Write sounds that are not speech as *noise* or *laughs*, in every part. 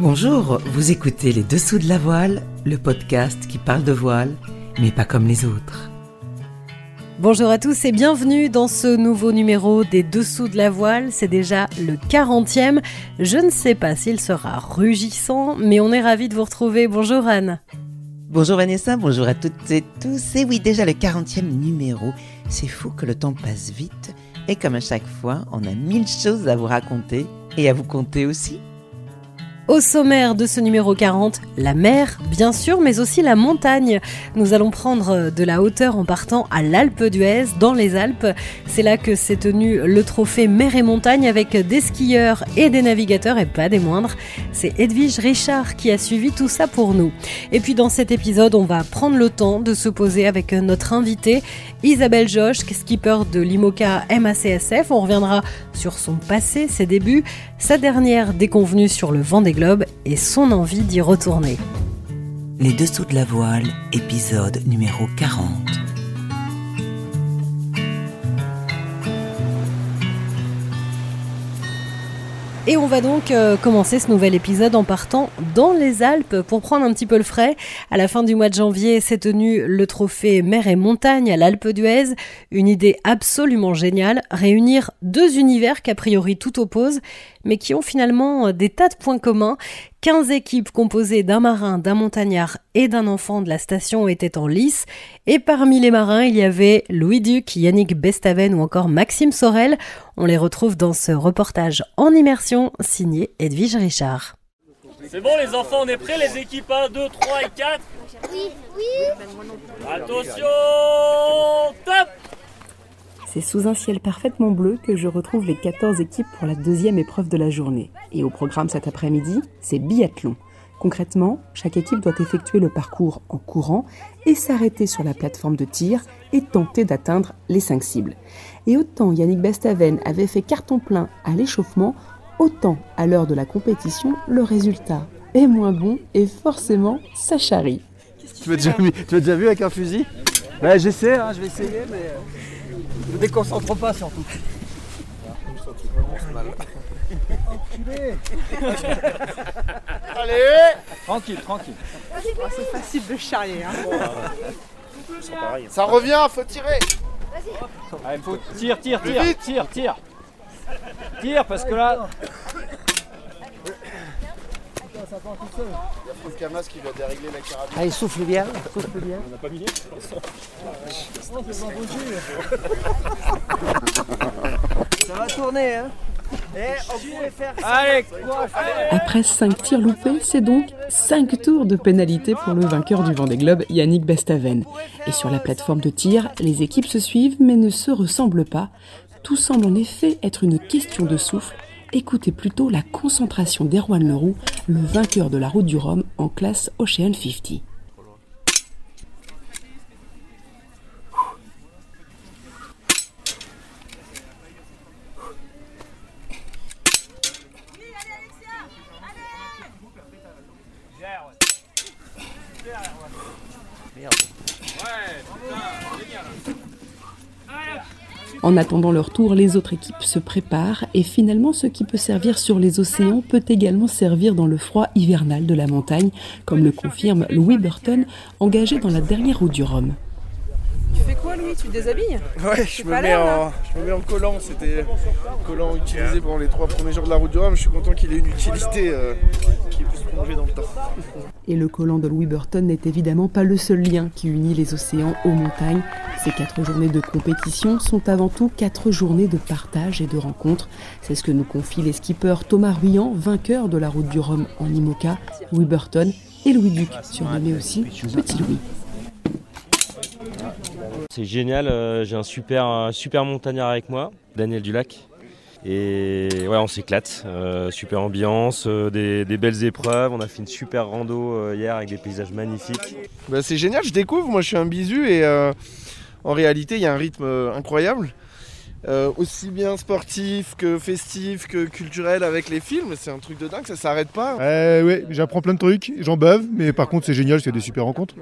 Bonjour, vous écoutez Les Dessous de la Voile, le podcast qui parle de voile, mais pas comme les autres. Bonjour à tous et bienvenue dans ce nouveau numéro des Dessous de la Voile. C'est déjà le 40e. Je ne sais pas s'il sera rugissant, mais on est ravis de vous retrouver. Bonjour Anne. Bonjour Vanessa, bonjour à toutes et tous. Et oui, déjà le 40e numéro. C'est fou que le temps passe vite. Et comme à chaque fois, on a mille choses à vous raconter et à vous compter aussi. Au sommaire de ce numéro 40, la mer, bien sûr, mais aussi la montagne. Nous allons prendre de la hauteur en partant à l'Alpe d'Huez, dans les Alpes. C'est là que s'est tenu le trophée mer et montagne avec des skieurs et des navigateurs, et pas des moindres. C'est Edwige Richard qui a suivi tout ça pour nous. Et puis dans cet épisode, on va prendre le temps de se poser avec notre invitée, Isabelle Josh, skipper de l'IMOCA MACSF. On reviendra sur son passé, ses débuts, sa dernière déconvenue sur le vent des globes et son envie d'y retourner. Les Dessous de la Voile, épisode numéro 40. Et on va donc euh, commencer ce nouvel épisode en partant dans les Alpes pour prendre un petit peu le frais. À la fin du mois de janvier s'est tenu le trophée mer et montagne à l'Alpe d'Huez. Une idée absolument géniale, réunir deux univers qu'a priori tout opposent, mais qui ont finalement des tas de points communs. 15 équipes composées d'un marin, d'un montagnard et d'un enfant de la station étaient en lice. Et parmi les marins, il y avait Louis Duc, Yannick Bestaven ou encore Maxime Sorel. On les retrouve dans ce reportage en immersion signé Edwige Richard. C'est bon les enfants, on est prêts les équipes 1, 2, 3 et 4 Oui, oui. Attention, top C'est sous un ciel parfaitement bleu que je retrouve les 14 équipes pour la deuxième épreuve de la journée. Et au programme cet après-midi, c'est biathlon. Concrètement, chaque équipe doit effectuer le parcours en courant et s'arrêter sur la plateforme de tir et tenter d'atteindre les 5 cibles. Et autant Yannick Bestaven avait fait carton plein à l'échauffement, autant à l'heure de la compétition, le résultat est moins bon et forcément ça charrie. Tu m'as déjà, vu- déjà avec un fusil? Bah j'essaie, hein, je vais essayer, mais euh, ne déconcentre pas surtout. Enculé Allez *laughs* Tranquille, tranquille. facile de charrier. Hein. Ça revient, faut tirer Allez, faut tire, tire, tire, vite. tire, tire Tire parce que là, Faut le camas qui va dérégler la carabine. Allez, souffle bien, souffle bien. *laughs* Ça va tourner. Hein. Et on pourrait faire allez, courage, allez Après 5 tirs loupés, c'est donc 5 tours de pénalité pour le vainqueur du Vendée Globe, Yannick Bestaven. Et sur la plateforme de tir, les équipes se suivent mais ne se ressemblent pas. Tout semble en effet être une question de souffle. Écoutez plutôt la concentration d'Erwan Leroux, le vainqueur de la route du Rhum en classe Ocean 50. En attendant leur tour, les autres équipes se préparent et finalement ce qui peut servir sur les océans peut également servir dans le froid hivernal de la montagne, comme le confirme Louis Burton, engagé dans la dernière route du Rhum. Tu te déshabilles Ouais, je me, mets en, je me mets en collant. C'était collant utilisé pendant les trois premiers jours de la route du Rhum. Je suis content qu'il ait une utilité euh, qui puisse plonger dans le temps. *laughs* Et le collant de Louis Burton n'est évidemment pas le seul lien qui unit les océans aux montagnes. Ces quatre journées de compétition sont avant tout quatre journées de partage et de rencontres. C'est ce que nous confient les skippers Thomas Ruyant, vainqueur de la route du Rhum en IMOCA, Louis Burton et Louis Duc, surnommé aussi Petit Louis. C'est génial, euh, j'ai un super, un super montagnard avec moi, Daniel Dulac. Et ouais, on s'éclate, euh, super ambiance, euh, des, belles épreuves. On a fait une super rando euh, hier avec des paysages magnifiques. Bah, c'est génial, je découvre. Moi, je suis un bisu et euh, en réalité, il y a un rythme euh, incroyable. Euh, aussi bien sportif que festif que culturel avec les films. C'est un truc de dingue, ça s'arrête pas. Euh, ouais, j'apprends plein de trucs, j'en bave, mais par contre c'est génial, c'est des super rencontres.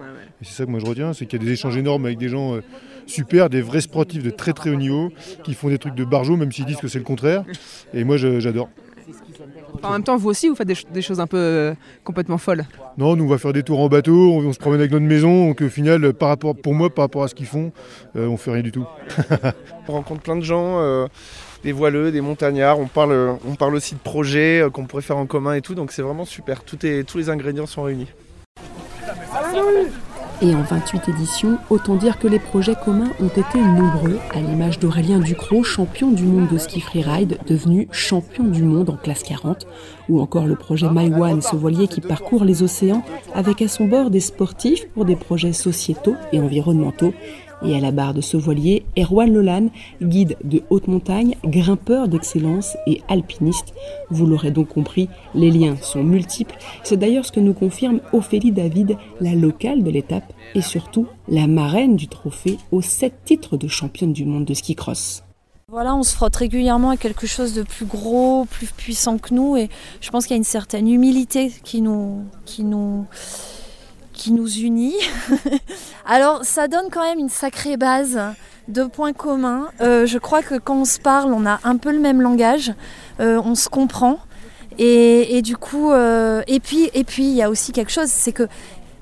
Et c'est ça que moi je retiens, c'est qu'il y a des échanges énormes avec des gens euh, super, des vrais sportifs de très très haut niveau, qui font des trucs de barjo, même s'ils disent que c'est le contraire. Et moi je- En même temps, vous aussi, vous faites des, choses un peu euh, complètement folles. Non, nous on va faire des tours en bateau, on, se promène avec notre maison, donc au final, par rapport, pour moi, par rapport à ce qu'ils font, euh, on fait rien du tout. *laughs* on rencontre plein de gens, euh, des voileux, des montagnards, on parle, on parle aussi de projets qu'on pourrait faire en commun et tout, donc c'est vraiment super, tout est, tous les ingrédients sont réunis. Et en 28 éditions, autant dire que les projets communs ont été nombreux, à l'image d'Aurélien Ducrot, champion du monde de ski freeride, devenu champion du monde en classe 40, ou encore le projet My One, ce voilier qui parcourt les océans avec à son bord des sportifs pour des projets sociétaux et environnementaux, et à la barre de ce voilier, Erwan Lolan, guide de haute montagne, grimpeur d'excellence et alpiniste. Vous l'aurez donc compris, les liens sont multiples. C'est d'ailleurs ce que nous confirme Ophélie David, la locale de l'étape et surtout la marraine du trophée aux sept titres de championne du monde de ski cross. Voilà, on se frotte régulièrement à quelque chose de plus gros, plus puissant que nous et je pense qu'il y a une certaine humilité qui nous, qui nous, qui nous unit. *laughs* Alors ça donne quand même une sacrée base de points communs. Euh, je crois que quand on se parle, on a un peu le même langage, euh, on se comprend. Et, du coup, euh, et puis et puis il y a aussi quelque chose, c'est que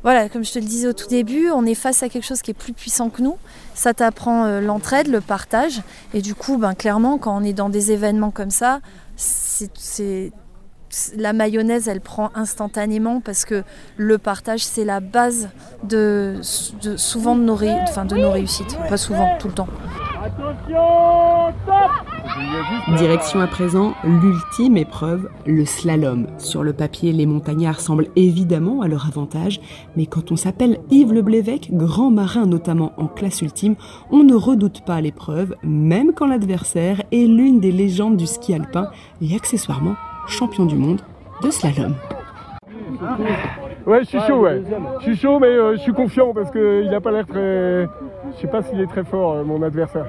voilà, comme je te le disais au tout début, on est face à quelque chose qui est plus puissant que nous. Ça t'apprend l'entraide, le partage. Et du coup, ben, clairement, quand on est dans des événements comme ça, c'est la mayonnaise, elle prend instantanément parce que le partage, c'est la base de, souvent de nos, de nos réussites. Pas souvent, tout le temps. Direction à présent l'ultime épreuve, le slalom. Sur le papier, les montagnards semblent évidemment à leur avantage, mais quand on s'appelle Yves Le Blévec, grand marin notamment en classe ultime, on ne redoute pas l'épreuve, même quand l'adversaire est l'une des légendes du ski alpin et accessoirement champion du monde de slalom. Ouais, je suis chaud, ouais. Je suis chaud, mais euh, je suis confiant parce qu'il n'a pas l'air très. Je sais pas s'il est très fort, euh, mon adversaire.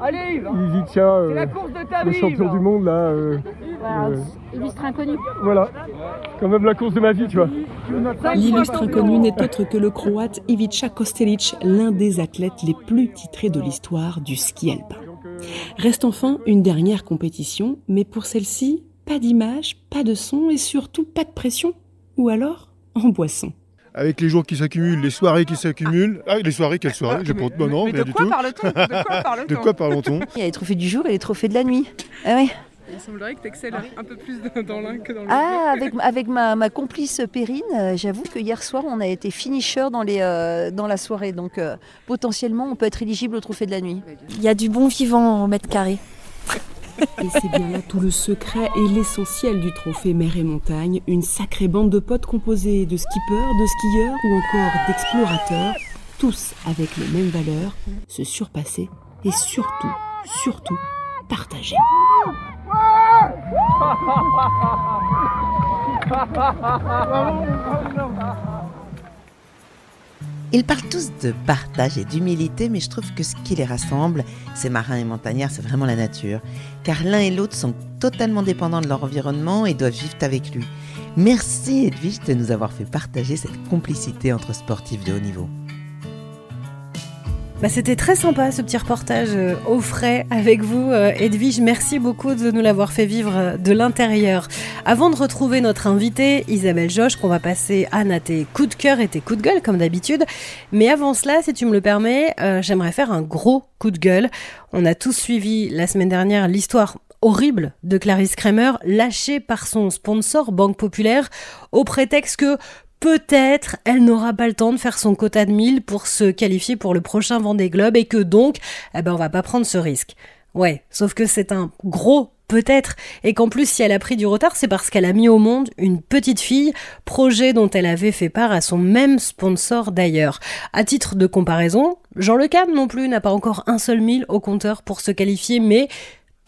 Allez tient. Euh, la course de ta le champion du monde, là. Illustre inconnu. Voilà. Quand même la course de ma vie, tu vois. L'illustre inconnu n'est autre que le croate Ivica Kostelic, l'un des athlètes les plus titrés de l'histoire du ski alpin. Reste enfin une dernière compétition, mais pour celle-ci, pas d'image, pas de son et surtout pas de pression. Ou alors en boisson. Avec les jours qui s'accumulent, les soirées qui s'accumulent. Ah, les soirées, quelles soirées? Je pense non, mais, de, quoi *laughs* de quoi parle-t-on? Il y a les trophées du jour et les trophées de la nuit. Ah oui. Il semblerait que tu excelles un peu plus dans l'un que dans l'autre. Ah, avec, avec ma, complice Perrine, euh, j'avoue que hier soir, on a été finisher dans, les, euh, dans la soirée. Donc euh, potentiellement, on peut être éligible au trophée de la nuit. Il y a du bon vivant au mètre carré. Et c'est bien là tout le secret et l'essentiel du trophée mer et montagne, une sacrée bande de potes composée de skippers, de skieurs ou encore d'explorateurs, tous avec les mêmes valeurs, se surpasser et surtout, surtout, partager. *laughs* Ils parlent tous de partage et d'humilité, mais je trouve que ce qui les rassemble, ces marins et montagnards, c'est vraiment la nature. Car l'un et l'autre sont totalement dépendants de leur environnement et doivent vivre avec lui. Merci Edwige de nous avoir fait partager cette complicité entre sportifs de haut niveau. Bah, c'était très sympa ce petit reportage euh, au frais avec vous, euh, Edwige. Merci beaucoup de nous l'avoir fait vivre euh, de l'intérieur. Avant de retrouver notre invitée, Isabelle Joche, qu'on va passer à tes coups de cœur et tes coups de gueule, comme d'habitude. Mais avant cela, si tu me le permets, j'aimerais faire un gros coup de gueule. On a tous suivi la semaine dernière l'histoire horrible de Clarisse Kramer, lâchée par son sponsor Banque Populaire, au prétexte que peut-être elle n'aura pas le temps de faire son quota de 1000 pour se qualifier pour le prochain Vendée Globe et que donc, eh ben, on va pas prendre ce risque. Ouais, sauf que c'est un gros peut-être, et qu'en plus si elle a pris du retard, c'est parce qu'elle a mis au monde une petite fille, projet dont elle avait fait part à son même sponsor d'ailleurs. À titre de comparaison, Jean Le Cam non plus n'a pas encore un seul mille au compteur pour se qualifier, mais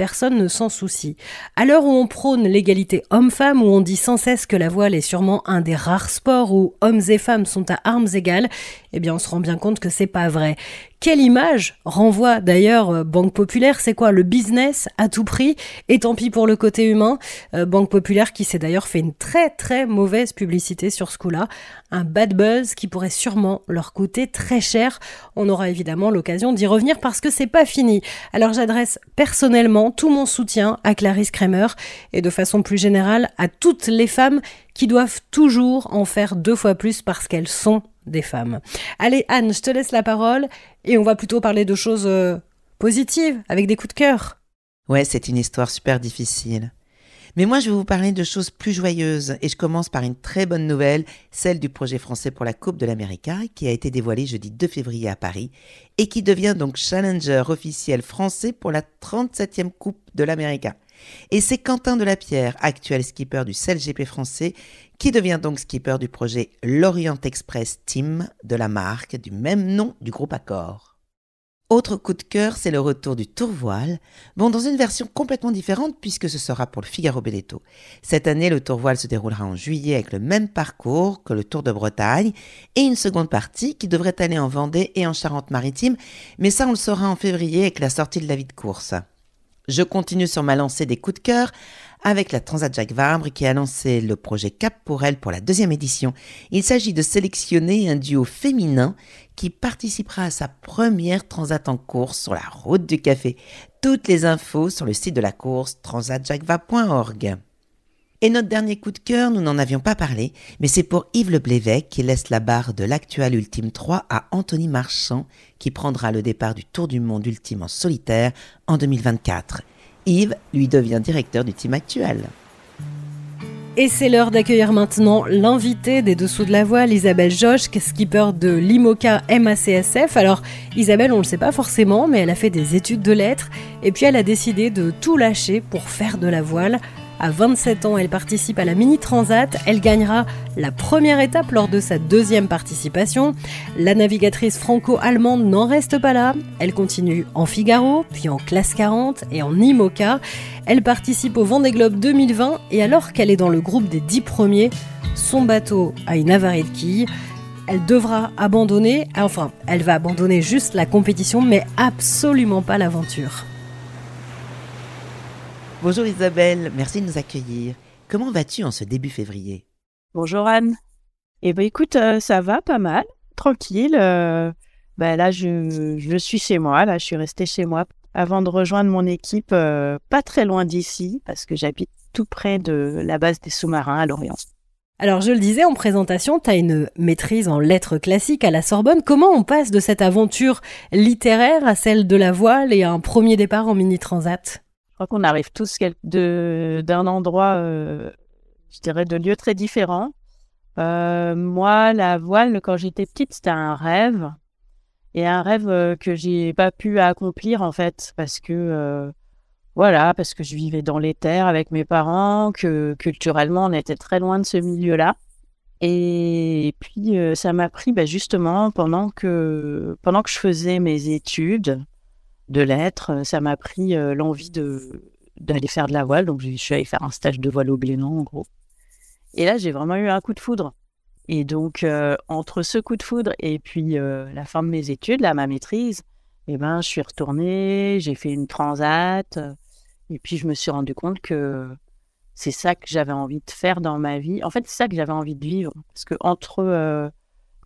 personne ne s'en soucie. À l'heure où on prône l'égalité homme-femme, où on dit sans cesse que la voile est sûrement un des rares sports où hommes et femmes sont à armes égales, eh bien on se rend bien compte que c'est pas vrai. Quelle image renvoie d'ailleurs euh, Banque Populaire? C'est quoi le business à tout prix? Et tant pis pour le côté humain. Euh, Banque Populaire qui s'est d'ailleurs fait une très très mauvaise publicité sur ce coup-là. Un bad buzz qui pourrait sûrement leur coûter très cher. On aura évidemment l'occasion d'y revenir parce que c'est pas fini. Alors j'adresse personnellement tout mon soutien à Clarisse Kramer et de façon plus générale à toutes les femmes qui doivent toujours en faire deux fois plus parce qu'elles sont des femmes. Allez Anne, je te laisse la parole et on va plutôt parler de choses euh, positives, avec des coups de cœur. Ouais, c'est une histoire super difficile. Mais moi, je vais vous parler de choses plus joyeuses et je commence par une très bonne nouvelle, celle du projet français pour la Coupe de l'Amérique qui a été dévoilé jeudi 2 février à Paris et qui devient donc challenger officiel français pour la 37e Coupe de l'Amérique. Et c'est Quentin Delapierre, actuel skipper du CLGP français, qui devient donc skipper du projet L'Orient Express Team de la marque du même nom du groupe Accor. Autre coup de cœur, c'est le retour du Tour Voile, bon dans une version complètement différente puisque ce sera pour le Figaro Belletto. Cette année, le Tour Voile se déroulera en juillet avec le même parcours que le Tour de Bretagne et une seconde partie qui devrait aller en Vendée et en Charente-Maritime, mais ça on le saura en février avec la sortie de la vie de course. Je continue sur ma lancée des coups de cœur avec la Transat Jacques Vabre qui a lancé le projet Cap pour elle pour la deuxième édition. Il s'agit de sélectionner un duo féminin qui participera à sa première Transat en course sur la route du café. Toutes les infos sur le site de la course transatjacquesvabre.org. Et notre dernier coup de cœur, nous n'en avions pas parlé, mais c'est pour Yves Le Blévec qui laisse la barre de l'actuel Ultime 3 à Anthony Marchand qui prendra le départ du Tour du Monde Ultime en solitaire en 2024. Yves lui devient directeur du team actuel. Et c'est l'heure d'accueillir maintenant l'invité des Dessous de la Voile, Isabelle Josch, skipper de l'IMOCA MACSF. Alors, Isabelle, on ne le sait pas forcément, mais elle a fait des études de lettres et puis elle a décidé de tout lâcher pour faire de la voile. À 27 ans, elle participe à la Mini Transat. Elle gagnera la première étape lors de sa deuxième participation. La navigatrice franco-allemande n'en reste pas là. Elle continue en Figaro, puis en classe 40 et en IMOCA. Elle participe au Vendée Globe 2020 et alors qu'elle est dans le groupe des 10 premiers, son bateau a une avarie de quilles elle devra abandonner, enfin, elle va abandonner juste la compétition, mais absolument pas l'aventure. Bonjour Isabelle, merci de nous accueillir. Comment vas-tu en ce début février? Bonjour Anne. Eh bien écoute, euh, ça va pas mal, tranquille. Euh, ben là, je, je, suis chez moi, là, je suis restée chez moi avant de rejoindre mon équipe, euh, pas très loin d'ici, parce que j'habite tout près de la base des sous-marins à Lorient. Alors je le disais en présentation, tu as une maîtrise en lettres classiques à la Sorbonne. Comment on passe de cette aventure littéraire à celle de la voile et à un premier départ en mini-transat? Crois qu'on arrive tous d'un endroit, euh, je dirais, de lieux très différents. Euh, moi, la voile, quand j'étais petite, c'était un rêve. Et un rêve euh, que j'ai pas pu accomplir, en fait, parce que, voilà, parce que je vivais dans les terres avec mes parents, que culturellement, on était très loin de ce milieu-là. Et puis, ça m'a pris, bah, justement, pendant que, pendant que je faisais mes études, de lettres, ça m'a pris euh, l'envie de d'aller faire de la voile. Donc, je suis allée faire un stage de voile au Blénan, en gros. Et là, j'ai vraiment eu un coup de foudre. Et donc, euh, entre ce coup de foudre et puis euh, la fin de mes études, là, ma maîtrise, eh ben, je suis retournée, j'ai fait une transat. et puis, je me suis rendu compte que c'est ça que j'avais envie de faire dans ma vie. En fait, c'est ça que j'avais envie de vivre. Parce que entre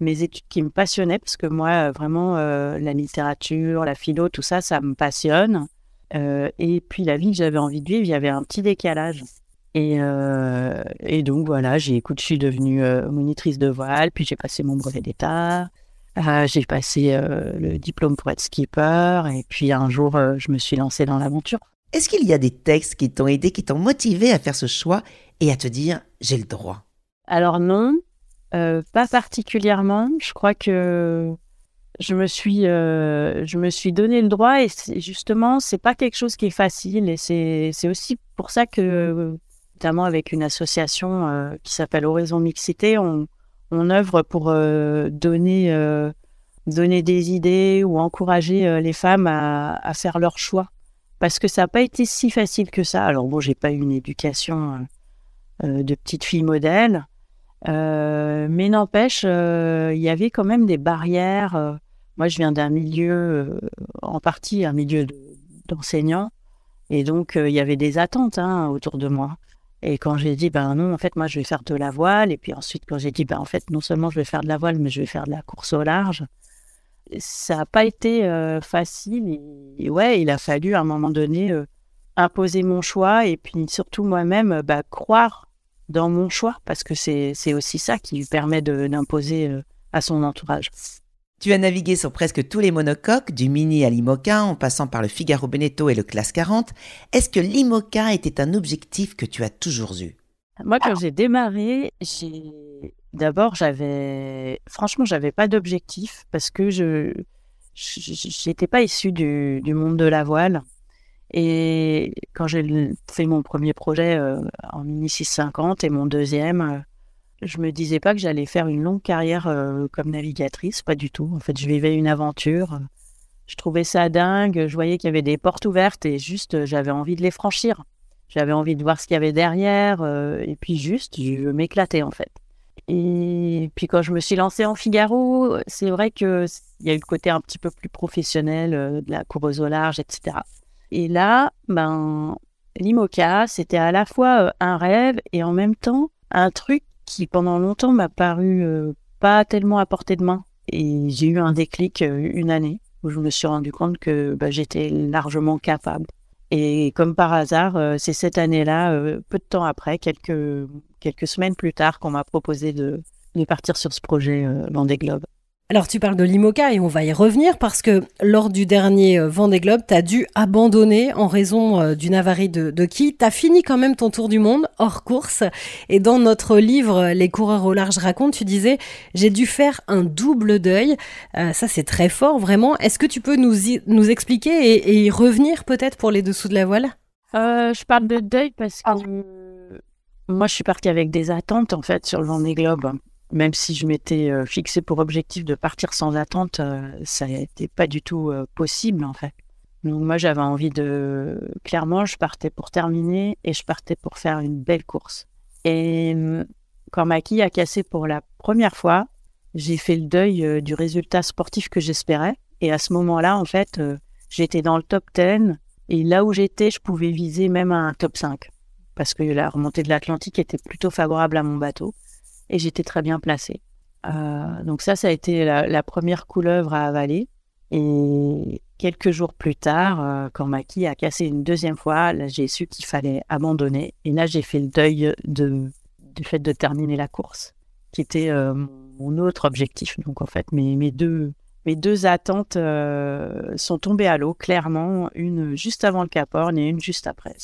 mes études qui me passionnaient, parce que moi, euh, vraiment, euh, la littérature, la philo, tout ça, ça me passionne. Euh, et puis la vie que j'avais envie de vivre, il y avait un petit décalage. Et, et donc voilà, j'ai, écoute, je suis devenue monitrice de voile, puis j'ai passé mon brevet d'état, j'ai passé le diplôme pour être skipper, et puis un jour, je me suis lancée dans l'aventure. Est-ce qu'il y a des textes qui t'ont aidé, qui t'ont motivé à faire ce choix et à te dire j'ai le droit? Alors non, euh, pas particulièrement. Je crois que je me suis, euh, je me suis donné le droit et justement, c'est pas quelque chose qui est facile et c'est aussi pour ça que, notamment avec une association euh, qui s'appelle Horizon Mixité, on, on œuvre pour donner, donner des idées ou encourager les femmes à, à, faire leur choix. Parce que ça n'a pas été si facile que ça. Alors bon, j'ai pas eu une éducation de petite fille modèle, euh, mais n'empêche, euh, il y avait quand même des barrières. Euh, moi, je viens d'un milieu, en partie un milieu d'enseignants, et donc il y avait des attentes hein, autour de moi. Et quand j'ai dit, ben non, en fait, moi, je vais faire de la voile, et puis ensuite, quand j'ai dit, ben en fait, non seulement je vais faire de la voile, mais je vais faire de la course au large, ça n'a pas été facile. Et, ouais, il a fallu à un moment donné imposer mon choix, et puis surtout moi-même, bah, croire dans mon choix, parce que c'est aussi ça qui lui permet d'imposer à son entourage. Tu as navigué sur presque tous les monocoques, du Mini à l'Imoca, en passant par le Figaro Beneteau et le Classe 40. Est-ce que l'Imoca était un objectif que tu as toujours eu? Moi, quand j'ai démarré, j'ai d'abord, j'avais, franchement, j'avais pas d'objectif parce que je n'étais pas issu du, du, monde de la voile. Et quand j'ai fait mon premier projet euh, en Mini 650 et mon deuxième, euh, je me disais pas que j'allais faire une longue carrière euh, comme navigatrice, pas du tout. En fait, je vivais une aventure. Je trouvais ça dingue. Je voyais qu'il y avait des portes ouvertes et juste, euh, j'avais envie de les franchir. J'avais envie de voir ce qu'il y avait derrière. Et puis juste, je m'éclatais en fait. Et puis quand je me suis lancée en Figaro, c'est vrai qu'il y a eu le côté un petit peu plus professionnel de la coureuse au large, etc. Et là, ben, l'IMOCA, c'était à la fois un rêve et en même temps un truc qui pendant longtemps m'a paru euh, pas tellement à portée de main. Et j'ai eu un déclic euh, une année où je me suis rendu compte que bah, j'étais largement capable. Et comme par hasard, euh, c'est cette année-là, peu de temps après, quelques, quelques semaines plus tard, qu'on m'a proposé de, partir sur ce projet Vendée Globe. Alors tu parles de l'IMOCA et on va y revenir parce que lors du dernier euh, Vendée Globe, tu as dû abandonner en raison euh, d'une avarie de, de qui? Tu as fini quand même ton tour du monde hors course. Et dans notre livre Les coureurs au large racontent, tu disais j'ai dû faire un double deuil. Euh, ça c'est très fort vraiment. Est-ce que tu peux nous, nous expliquer et, y revenir peut-être pour les dessous de la voile? Je parle de deuil parce que moi je suis partie avec des attentes en fait sur le Vendée Globe même si je m'étais euh, fixé pour objectif de partir sans attente, euh, ça n'était pas du tout euh, possible en fait. Donc moi j'avais envie de... Clairement, je partais pour terminer et je partais pour faire une belle course. Et hum, quand ma quille a cassé pour la première fois, j'ai fait le deuil du résultat sportif que j'espérais. Et à ce moment-là, en fait, j'étais dans le top 10. Et là où j'étais, je pouvais viser même un top 5. Parce que la remontée de l'Atlantique était plutôt favorable à mon bateau et j'étais très bien placée. Euh, donc ça, ça a été la, première couleuvre à avaler. Et quelques jours plus tard, euh, quand ma quille a cassé une deuxième fois, là, j'ai su qu'il fallait abandonner. Et là, j'ai fait le deuil de, du fait de terminer la course, qui était euh, mon autre objectif. Donc en fait, mes, deux, mes deux attentes sont tombées à l'eau, clairement, une juste avant le Cap et une juste après.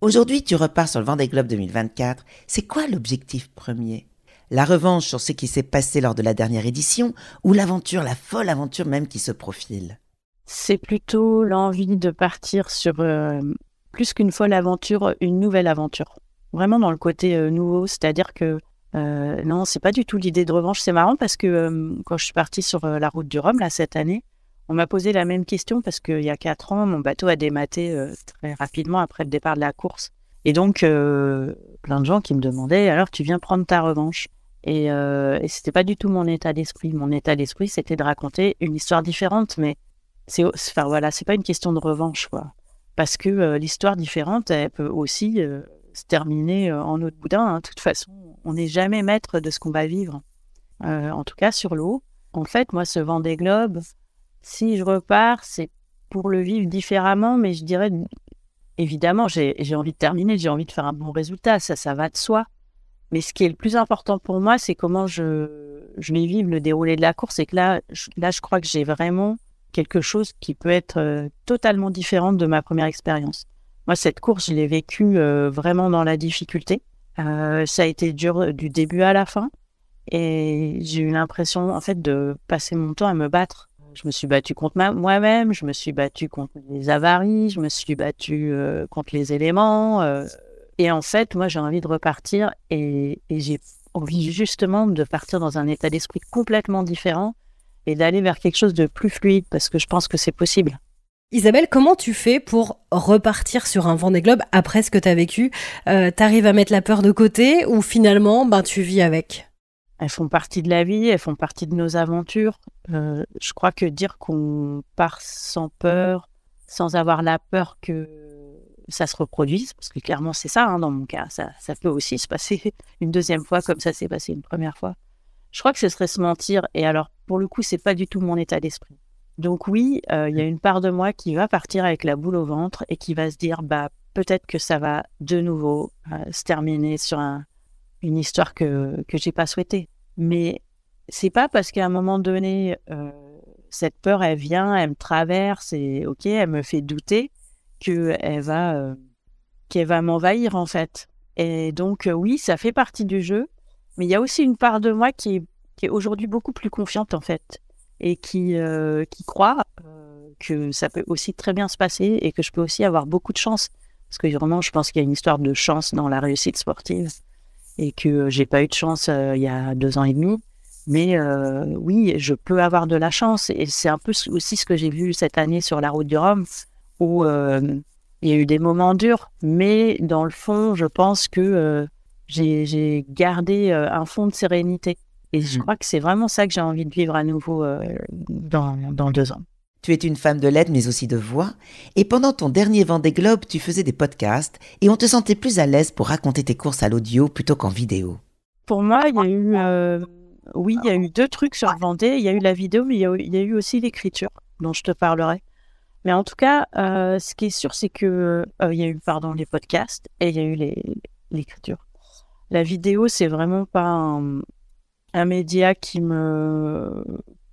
Aujourd'hui, tu repars sur le Vendée Globe 2024. C'est quoi l'objectif premier? La revanche sur ce qui s'est passé lors de la dernière édition, ou l'aventure, la folle aventure même qui se profile? C'est plutôt l'envie de partir sur, euh, plus qu'une folle aventure, une nouvelle aventure. Vraiment dans le côté euh, nouveau, c'est-à-dire que euh, non, c'est pas du tout l'idée de revanche. C'est marrant parce que quand je suis partie sur la route du Rhum, là, cette année, on m'a posé la même question parce qu'il y a quatre ans, mon bateau a dématé très rapidement après le départ de la course. Et donc, plein de gens qui me demandaient alors, tu viens prendre ta revanche? Et, euh, et c'était pas du tout mon état d'esprit. Mon état d'esprit, c'était de raconter une histoire différente, mais c'est, enfin voilà, c'est pas une question de revanche, quoi. Parce que euh, l'histoire différente, elle peut aussi euh, se terminer euh, en eau de boudin. Hein. De toute façon, on n'est jamais maître de ce qu'on va vivre. en tout cas, sur l'eau. En fait, moi, ce vent des globes, si je repars, c'est pour le vivre différemment, mais je dirais, évidemment, j'ai envie de terminer, j'ai envie de faire un bon résultat, ça, ça va de soi. Mais ce qui est le plus important pour moi, c'est comment je, je vais vivre le déroulé de la course. Et que là, je, là, je crois que j'ai vraiment quelque chose qui peut être euh, totalement différent de ma première expérience. Moi, cette course, je l'ai vécue euh, vraiment dans la difficulté. Euh, ça a été dur du début à la fin. Et j'ai eu l'impression, en fait, de passer mon temps à me battre. Je me suis battue contre moi-même, je me suis battue contre les avaries, je me suis battue contre les éléments. Et en fait, moi, j'ai envie de repartir et, j'ai envie justement de partir dans un état d'esprit complètement différent et d'aller vers quelque chose de plus fluide parce que je pense que c'est possible. Isabelle, comment tu fais pour repartir sur un Vendée Globe après ce que tu as vécu? Euh, T'arrives à mettre la peur de côté ou finalement ben, tu vis avec? Elles font partie de la vie, elles font partie de nos aventures. Euh, je crois que dire qu'on part sans peur, sans avoir la peur que ça se reproduise, parce que clairement c'est ça hein, dans mon cas, ça, ça peut aussi se passer *laughs* une deuxième fois comme ça s'est passé une première fois. Je crois que ce serait se mentir, et alors pour le coup c'est pas du tout mon état d'esprit. Donc oui, euh, il y a une part de moi qui va partir avec la boule au ventre et qui va se dire bah peut-être que ça va de nouveau euh, se terminer sur un, une histoire que que j'ai pas souhaitée. Mais c'est pas parce qu'à un moment donné euh, cette peur elle vient, elle me traverse et ok, elle me fait douter que elle va qu'elle va m'envahir en fait. Et donc oui, ça fait partie du jeu, mais il y a aussi une part de moi qui est, qui aujourd'hui beaucoup plus confiante en fait et qui, euh, qui croit euh, que ça peut aussi très bien se passer et que je peux aussi avoir beaucoup de chance. Parce que vraiment, je pense qu'il y a une histoire de chance dans la réussite sportive et que j'ai pas eu de chance euh, il y a deux ans et demi. Mais oui, je peux avoir de la chance et c'est un peu aussi ce que j'ai vu cette année sur la route du Rhum où il y a eu des moments durs, mais dans le fond, je pense que j'ai gardé un fond de sérénité. Et je mmh. crois que c'est vraiment ça que j'ai envie de vivre à nouveau euh, dans, dans deux ans. Tu es une femme de lettres, mais aussi de voix. Et pendant ton dernier Vendée Globe, tu faisais des podcasts et on te sentait plus à l'aise pour raconter tes courses à l'audio plutôt qu'en vidéo. Pour moi, il y a eu, euh, oui, il y a eu deux trucs sur Vendée. Il y a eu la vidéo, mais il y a, il y a eu aussi l'écriture, dont je te parlerai. Mais en tout cas, euh, ce qui est sûr, c'est que il y a eu, pardon, les podcasts et il y a eu l'écriture. La vidéo, c'est vraiment pas un, un média qui me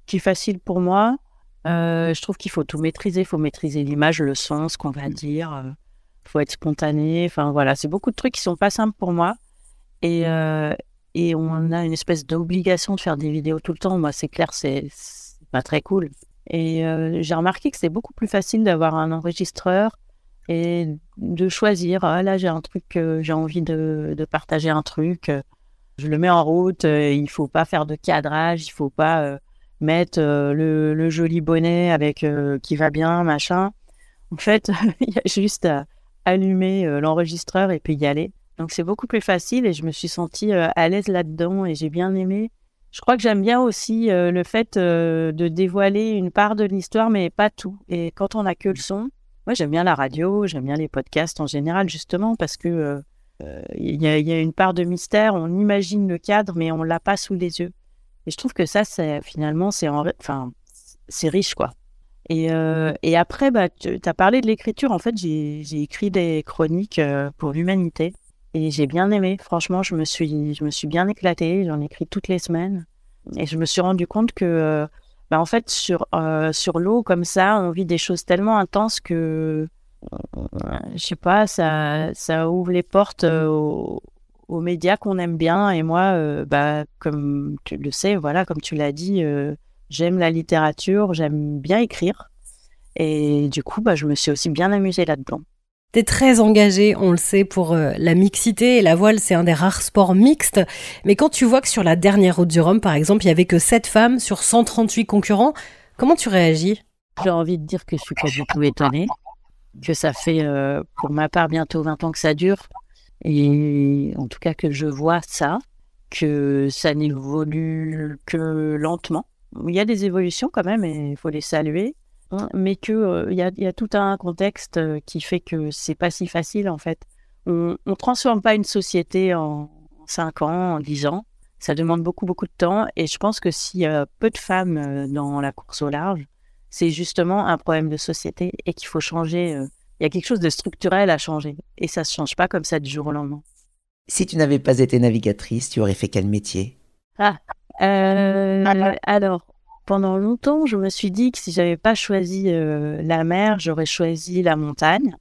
qui est facile pour moi. Euh, je trouve qu'il faut tout maîtriser. Il faut maîtriser l'image, le son, ce qu'on va mmh. dire. Il euh, faut être spontané. Enfin voilà, c'est beaucoup de trucs qui sont pas simples pour moi. Et, euh, et on a une espèce d'obligation de faire des vidéos tout le temps. Moi, c'est clair, c'est pas très cool. Et j'ai remarqué que c'est beaucoup plus facile d'avoir un enregistreur et de choisir. Ah, là, j'ai un truc, j'ai envie de, partager un truc je le mets en route. Euh, il faut pas faire de cadrage, il faut pas euh, mettre euh, le, joli bonnet avec qui va bien, machin. En fait, *laughs* il y a juste à allumer l'enregistreur et puis y aller. Donc c'est beaucoup plus facile et je me suis sentie à l'aise là-dedans et j'ai bien aimé. Je crois que j'aime bien aussi le fait de dévoiler une part de l'histoire, mais pas tout. Et quand on n'a que le son, moi j'aime bien la radio, j'aime bien les podcasts en général, justement, parce que euh, il y, a une part de mystère, on imagine le cadre, mais on l'a pas sous les yeux. Et je trouve que ça, c'est finalement, c'est enfin, c'est riche, quoi. Et, euh, et après, bah, tu as parlé de l'écriture. En fait, j'ai écrit des chroniques euh, pour l'humanité et j'ai bien aimé. Franchement, je me suis, je me suis bien éclatée. J'en écris toutes les semaines et je me suis rendu compte que, bah, en fait, sur, sur l'eau comme ça, on vit des choses tellement intenses que je sais pas, ça, ça ouvre les portes euh, aux, médias qu'on aime bien. Et moi, euh, bah, comme tu le sais, voilà, comme tu l'as dit, euh, j'aime la littérature, j'aime bien écrire. Et du coup, bah, je me suis aussi bien amusée là-dedans. Tu es très engagée, on le sait, pour la mixité. Et la voile, c'est un des rares sports mixtes. Mais quand tu vois que sur la dernière route du Rhum, par exemple, il y avait que 7 femmes sur 138 concurrents, comment tu réagis? J'ai envie de dire que je suis pas du tout étonnée que ça fait euh, pour ma part bientôt 20 ans que ça dure. Et en tout cas que je vois ça, que ça n'évolue que lentement. Il y a des évolutions quand même et il faut les saluer. Hein, mais qu'il euh, il y, a, y, a, tout un contexte euh, qui fait que c'est pas si facile en fait. On ne transforme pas une société en 5 ans, en 10 ans. Ça demande beaucoup, beaucoup de temps. Et je pense que s'il y a peu de femmes dans la course au large, c'est justement un problème de société et qu'il faut changer. Euh, il y a quelque chose de structurel à changer et ça ne se change pas comme ça du jour au lendemain. Si tu n'avais pas été navigatrice, tu aurais fait quel métier? Ah, euh, alors pendant longtemps, je me suis dit que si j'avais pas choisi euh, la mer, j'aurais choisi la montagne.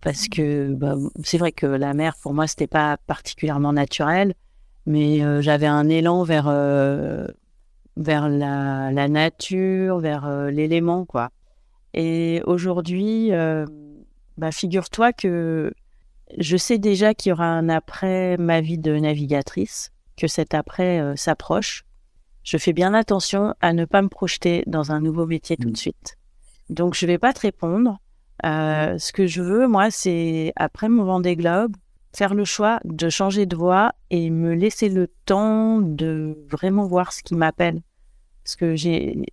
parce que bah, c'est vrai que la mer, pour moi, c'était pas particulièrement naturel, mais j'avais un élan vers vers la, nature, vers euh, l'élément, quoi. Et aujourd'hui, euh, bah, figure-toi que je sais déjà qu'il y aura un après ma vie de navigatrice, que cet après euh, s'approche. Je fais bien attention à ne pas me projeter dans un nouveau métier tout de mmh. suite. Donc, je vais pas te répondre. ce que je veux, moi, c'est après mon Vendée Globe, faire le choix de changer de voie et me laisser le temps de vraiment voir ce qui m'appelle. Parce que j'ai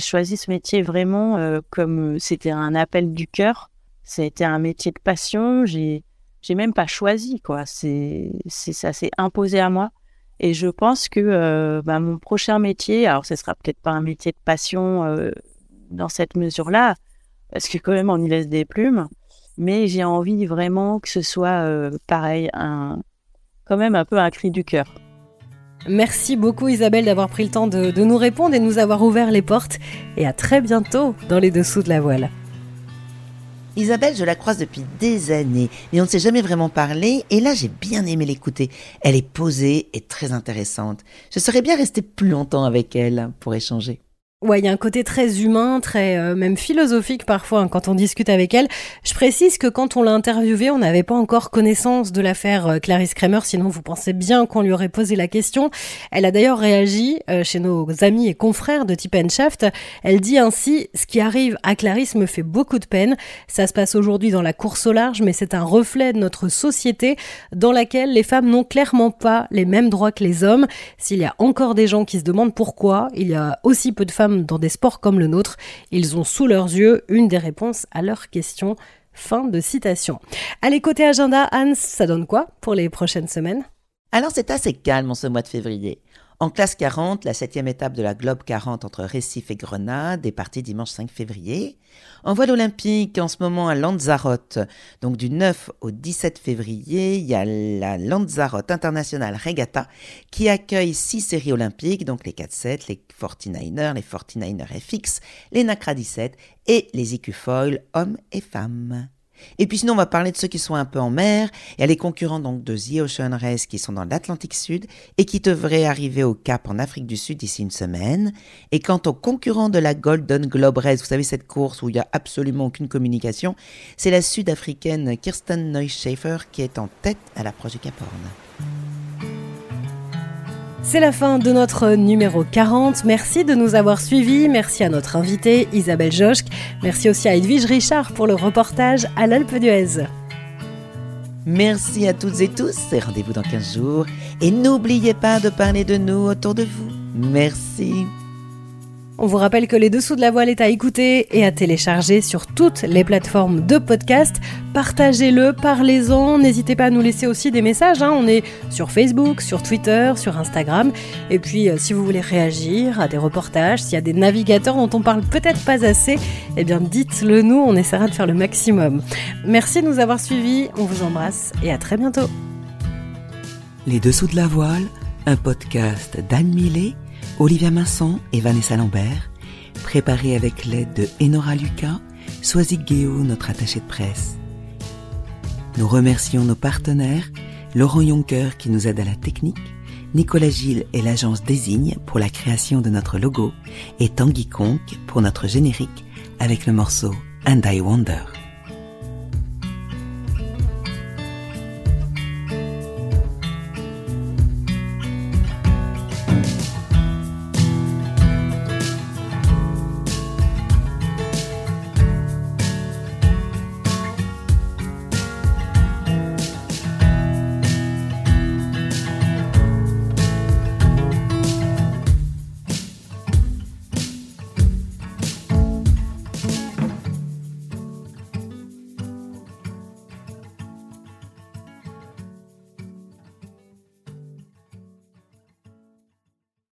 choisi ce métier vraiment euh, comme c'était un appel du cœur. C'était un métier de passion. J'ai j'ai même pas choisi quoi. C'est ça s'est imposé à moi. Et je pense que euh, bah, mon prochain métier, alors ce sera peut-être pas un métier de passion euh, dans cette mesure-là, parce que quand même on y laisse des plumes, mais j'ai envie vraiment que ce soit pareil, un quand même un peu un cri du cœur. Merci beaucoup Isabelle d'avoir pris le temps de, de, nous répondre et de nous avoir ouvert les portes. Et à très bientôt dans les dessous de la voile. Isabelle, je la croise depuis des années, mais on ne s'est jamais vraiment parlé, et là j'ai bien aimé l'écouter. Elle est posée et très intéressante. Je serais bien restée plus longtemps avec elle pour échanger. Ouais, il y a un côté très humain, très euh, même philosophique parfois hein, quand on discute avec elle. Je précise que quand on l'a interviewée, on n'avait pas encore connaissance de l'affaire euh, Clarisse Kramer, sinon vous pensez bien qu'on lui aurait posé la question. Elle a d'ailleurs réagi euh, chez nos amis et confrères de Tip Shaft. Elle dit ainsi "Ce qui arrive à Clarisse me fait beaucoup de peine. Ça se passe aujourd'hui dans la course au large, mais c'est un reflet de notre société dans laquelle les femmes n'ont clairement pas les mêmes droits que les hommes. S'il y a encore des gens qui se demandent pourquoi, il y a aussi peu de femmes dans des sports comme le nôtre. Ils ont sous leurs yeux une des réponses à leurs questions. Fin de citation. Allez, côté agenda, Hans, ça donne quoi pour les prochaines semaines? Alors c'est assez calme en ce mois de février. En classe 40, la septième étape de la Globe 40 entre Récif et Grenade est partie dimanche 5 février. En voile olympique, en ce moment à Lanzarote, donc du 9 au 17 février, il y a la Lanzarote International Regatta qui accueille six séries olympiques, donc les 4-7, les 49ers, les 49ers FX, les NACRA 17 et les IQ Foil hommes et femmes. Et puis sinon, on va parler de ceux qui sont un peu en mer. Il y a les concurrents donc de The Ocean Race qui sont dans l'Atlantique Sud et qui devraient arriver au Cap en Afrique du Sud d'ici une semaine. Et quant aux concurrents de la Golden Globe Race, vous savez cette course où il n'y a absolument aucune communication, c'est la Sud-Africaine Kirsten Neuschafer qui est en tête à l'approche du Cap Horn. C'est la fin de notre numéro 40. Merci de nous avoir suivis. Merci à notre invitée Isabelle Joschk. Merci aussi à Edwige Richard pour le reportage à l'Alpe d'Huez. Merci à toutes et tous rendez-vous dans 15 jours. Et n'oubliez pas de parler de nous autour de vous. Merci. On vous rappelle que les dessous de la voile est à écouter et à télécharger sur toutes les plateformes de podcast. Partagez-le, parlez-en, n'hésitez pas à nous laisser aussi des messages. Hein. On est sur Facebook, sur Twitter, sur Instagram. Et puis euh, si vous voulez réagir à des reportages, s'il y a des navigateurs dont on parle peut-être pas assez, eh bien dites-le nous, on essaiera de faire le maximum. Merci de nous avoir suivis, on vous embrasse et à très bientôt. Les dessous de la voile, un podcast d'Anne Millet Olivia Masson et Vanessa Lambert, préparé avec l'aide de Enora Lucas, Soazic Guéot, notre attaché de presse. Nous remercions nos partenaires, Laurent Jonker qui nous aide à la technique, Nicolas Gilles et l'agence Désigne pour la création de notre logo et Tanguy Conque pour notre générique avec le morceau And I Wonder.